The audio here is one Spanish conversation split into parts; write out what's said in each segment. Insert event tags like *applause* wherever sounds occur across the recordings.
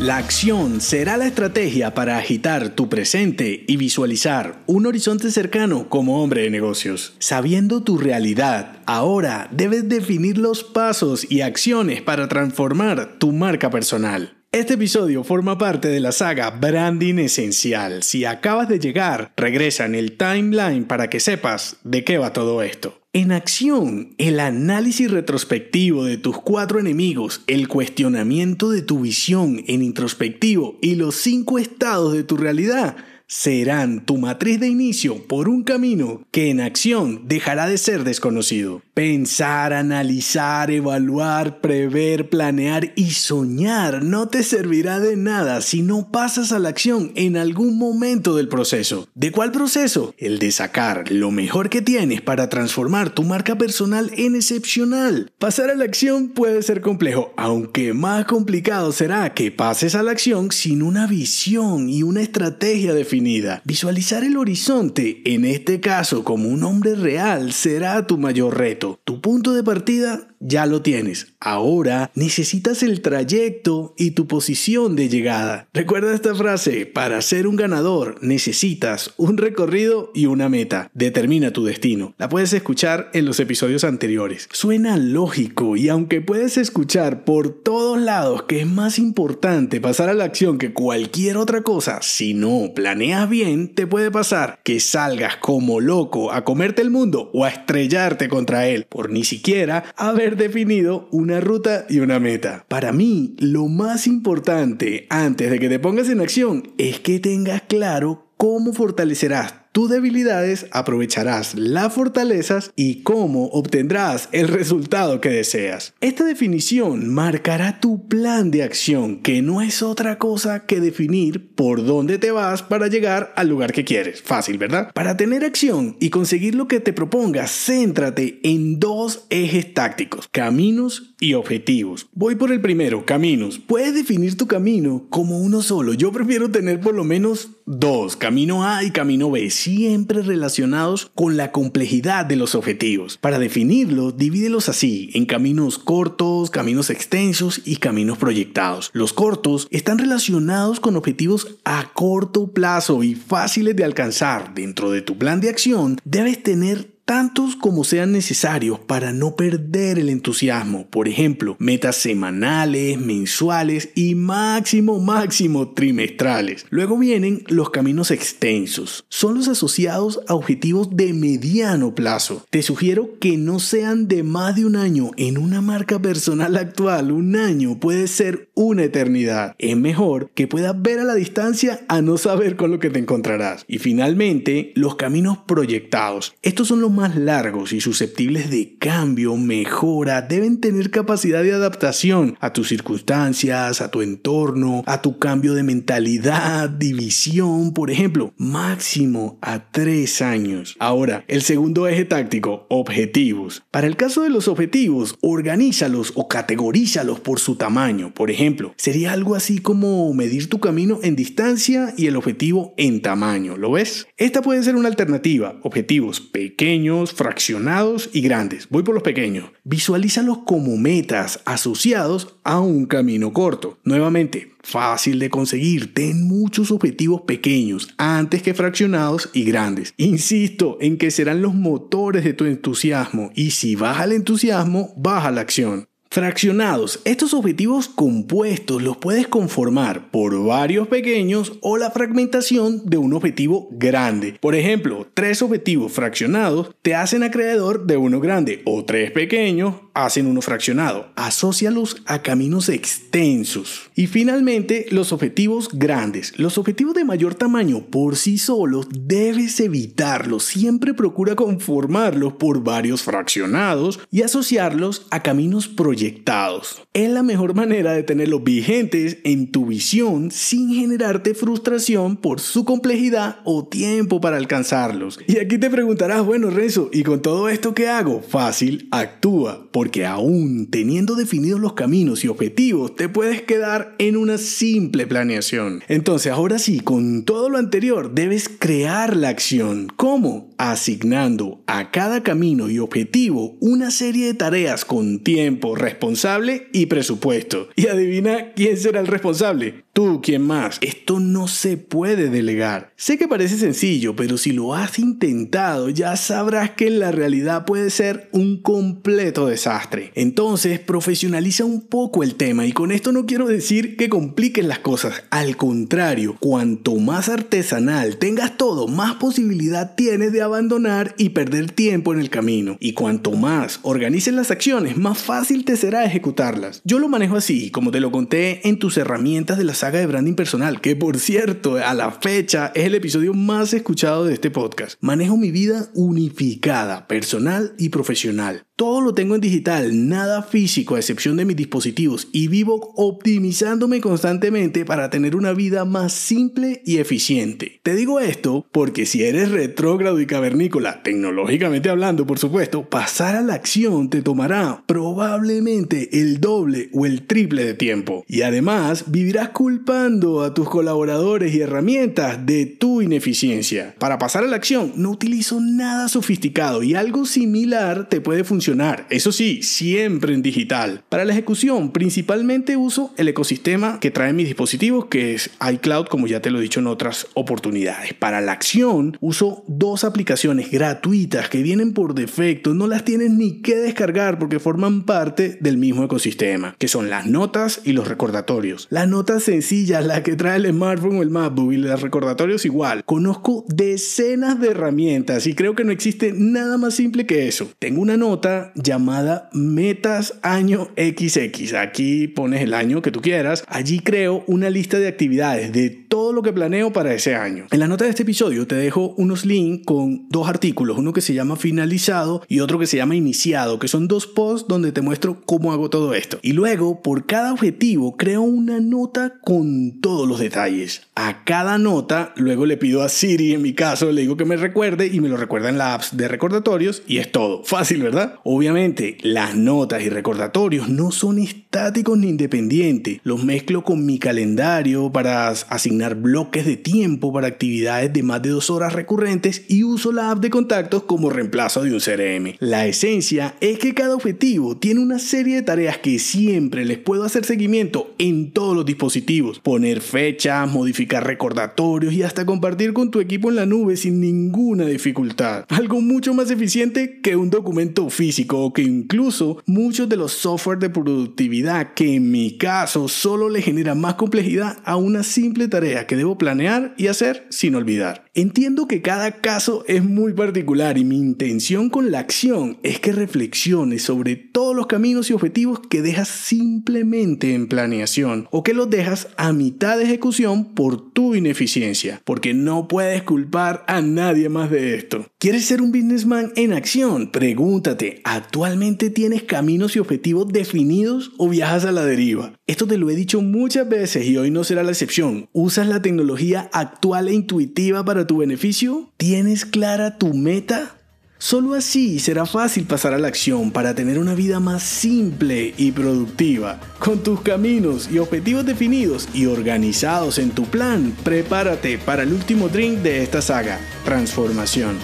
La acción será la estrategia para agitar tu presente y visualizar un horizonte cercano como hombre de negocios. Sabiendo tu realidad, ahora debes definir los pasos y acciones para transformar tu marca personal. Este episodio forma parte de la saga Branding Esencial. Si acabas de llegar, regresa en el timeline para que sepas de qué va todo esto. En acción, el análisis retrospectivo de tus cuatro enemigos, el cuestionamiento de tu visión en introspectivo y los cinco estados de tu realidad serán tu matriz de inicio por un camino que en acción dejará de ser desconocido. Pensar, analizar, evaluar, prever, planear y soñar no te servirá de nada si no pasas a la acción en algún momento del proceso. ¿De cuál proceso? El de sacar lo mejor que tienes para transformar tu marca personal en excepcional. Pasar a la acción puede ser complejo, aunque más complicado será que pases a la acción sin una visión y una estrategia definida Visualizar el horizonte, en este caso como un hombre real, será tu mayor reto. Tu punto de partida ya lo tienes. Ahora necesitas el trayecto y tu posición de llegada. Recuerda esta frase, para ser un ganador necesitas un recorrido y una meta. Determina tu destino. La puedes escuchar en los episodios anteriores. Suena lógico y aunque puedes escuchar por todos lados que es más importante pasar a la acción que cualquier otra cosa, si no planeas bien, te puede pasar que salgas como loco a comerte el mundo o a estrellarte contra él por ni siquiera haber definido una ruta y una meta. Para mí, lo más importante antes de que te pongas en acción es que tengas claro cómo fortalecerás tus debilidades, aprovecharás las fortalezas y cómo obtendrás el resultado que deseas. Esta definición marcará tu plan de acción, que no es otra cosa que definir por dónde te vas para llegar al lugar que quieres. Fácil, ¿verdad? Para tener acción y conseguir lo que te propongas, céntrate en dos ejes tácticos, caminos y objetivos. Voy por el primero, caminos. Puedes definir tu camino como uno solo. Yo prefiero tener por lo menos dos, camino A y camino B siempre relacionados con la complejidad de los objetivos. Para definirlos, divídelos así, en caminos cortos, caminos extensos y caminos proyectados. Los cortos están relacionados con objetivos a corto plazo y fáciles de alcanzar. Dentro de tu plan de acción, debes tener tantos como sean necesarios para no perder el entusiasmo. Por ejemplo, metas semanales, mensuales y máximo, máximo trimestrales. Luego vienen los caminos extensos. Son los asociados a objetivos de mediano plazo. Te sugiero que no sean de más de un año. En una marca personal actual, un año puede ser una eternidad. Es mejor que puedas ver a la distancia a no saber con lo que te encontrarás. Y finalmente, los caminos proyectados. Estos son los más largos y susceptibles de cambio, mejora, deben tener capacidad de adaptación a tus circunstancias, a tu entorno, a tu cambio de mentalidad, división, por ejemplo, máximo a tres años. Ahora, el segundo eje táctico, objetivos. Para el caso de los objetivos, organízalos o categorízalos por su tamaño. Por ejemplo, sería algo así como medir tu camino en distancia y el objetivo en tamaño. ¿Lo ves? Esta puede ser una alternativa. Objetivos pequeños fraccionados y grandes. Voy por los pequeños. Visualízalos como metas asociados a un camino corto. Nuevamente, fácil de conseguir. Ten muchos objetivos pequeños antes que fraccionados y grandes. Insisto en que serán los motores de tu entusiasmo y si baja el entusiasmo, baja la acción. Fraccionados. Estos objetivos compuestos los puedes conformar por varios pequeños o la fragmentación de un objetivo grande. Por ejemplo, tres objetivos fraccionados te hacen acreedor de uno grande o tres pequeños hacen uno fraccionado. Asocialos a caminos extensos. Y finalmente, los objetivos grandes. Los objetivos de mayor tamaño por sí solos debes evitarlos. Siempre procura conformarlos por varios fraccionados y asociarlos a caminos proyectados proyectados. Es la mejor manera de tenerlos vigentes en tu visión sin generarte frustración por su complejidad o tiempo para alcanzarlos. Y aquí te preguntarás, bueno Renzo, ¿y con todo esto qué hago? Fácil, actúa, porque aún teniendo definidos los caminos y objetivos, te puedes quedar en una simple planeación. Entonces, ahora sí, con todo lo anterior, debes crear la acción. ¿Cómo? Asignando a cada camino y objetivo una serie de tareas con tiempo, responsable y presupuesto. Y adivina quién será el responsable. Tú, ¿quién más? Esto no se puede delegar. Sé que parece sencillo, pero si lo has intentado ya sabrás que en la realidad puede ser un completo desastre. Entonces, profesionaliza un poco el tema y con esto no quiero decir que compliquen las cosas. Al contrario, cuanto más artesanal tengas todo, más posibilidad tienes de abandonar y perder tiempo en el camino. Y cuanto más organices las acciones, más fácil te será ejecutarlas. Yo lo manejo así, como te lo conté en tus herramientas de la saga de branding personal, que por cierto, a la fecha es el episodio más escuchado de este podcast. Manejo mi vida unificada, personal y profesional. Todo lo tengo en digital, nada físico a excepción de mis dispositivos y vivo optimizándome constantemente para tener una vida más simple y eficiente. Te digo esto porque si eres retrógrado y cavernícola, tecnológicamente hablando por supuesto, pasar a la acción te tomará probablemente el doble o el triple de tiempo. Y además vivirás culpando a tus colaboradores y herramientas de tu ineficiencia. Para pasar a la acción no utilizo nada sofisticado y algo similar te puede funcionar eso sí, siempre en digital. Para la ejecución, principalmente uso el ecosistema que traen mis dispositivos, que es iCloud, como ya te lo he dicho en otras oportunidades. Para la acción, uso dos aplicaciones gratuitas que vienen por defecto, no las tienes ni que descargar porque forman parte del mismo ecosistema, que son las notas y los recordatorios. Las notas sencillas, las que trae el smartphone o el MacBook y los recordatorios igual. Conozco decenas de herramientas y creo que no existe nada más simple que eso. Tengo una nota llamada Metas Año XX. Aquí pones el año que tú quieras. Allí creo una lista de actividades de todo lo que planeo para ese año. En la nota de este episodio te dejo unos links con dos artículos, uno que se llama finalizado y otro que se llama iniciado, que son dos posts donde te muestro cómo hago todo esto. Y luego, por cada objetivo, creo una nota con todos los detalles. A cada nota, luego le pido a Siri, en mi caso, le digo que me recuerde y me lo recuerda en la apps de recordatorios y es todo. Fácil, ¿verdad? Obviamente, las notas y recordatorios no son estáticos ni independientes. Los mezclo con mi calendario para asignar bloques de tiempo para actividades de más de dos horas recurrentes y uso la app de contactos como reemplazo de un CRM. La esencia es que cada objetivo tiene una serie de tareas que siempre les puedo hacer seguimiento en todos los dispositivos. Poner fechas, modificar recordatorios y hasta compartir con tu equipo en la nube sin ninguna dificultad. *laughs* Algo mucho más eficiente que un documento físico o que incluso muchos de los software de productividad que en mi caso solo le generan más complejidad a una simple tarea que debo planear y hacer sin olvidar. Entiendo que cada caso es muy particular y mi intención con la acción es que reflexiones sobre todos los caminos y objetivos que dejas simplemente en planeación o que los dejas a mitad de ejecución por tu ineficiencia, porque no puedes culpar a nadie más de esto. ¿Quieres ser un businessman en acción? Pregúntate, ¿actualmente tienes caminos y objetivos definidos o viajas a la deriva? Esto te lo he dicho muchas veces y hoy no será la excepción. ¿Usas la tecnología actual e intuitiva para tu beneficio? ¿Tienes clara tu meta? Solo así será fácil pasar a la acción para tener una vida más simple y productiva. Con tus caminos y objetivos definidos y organizados en tu plan, prepárate para el último drink de esta saga, transformación.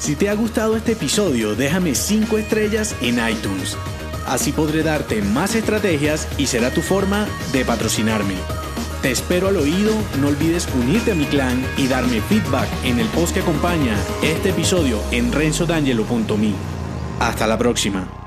Si te ha gustado este episodio, déjame 5 estrellas en iTunes. Así podré darte más estrategias y será tu forma de patrocinarme. Te espero al oído, no olvides unirte a mi clan y darme feedback en el post que acompaña este episodio en renzodangelo.me. Hasta la próxima.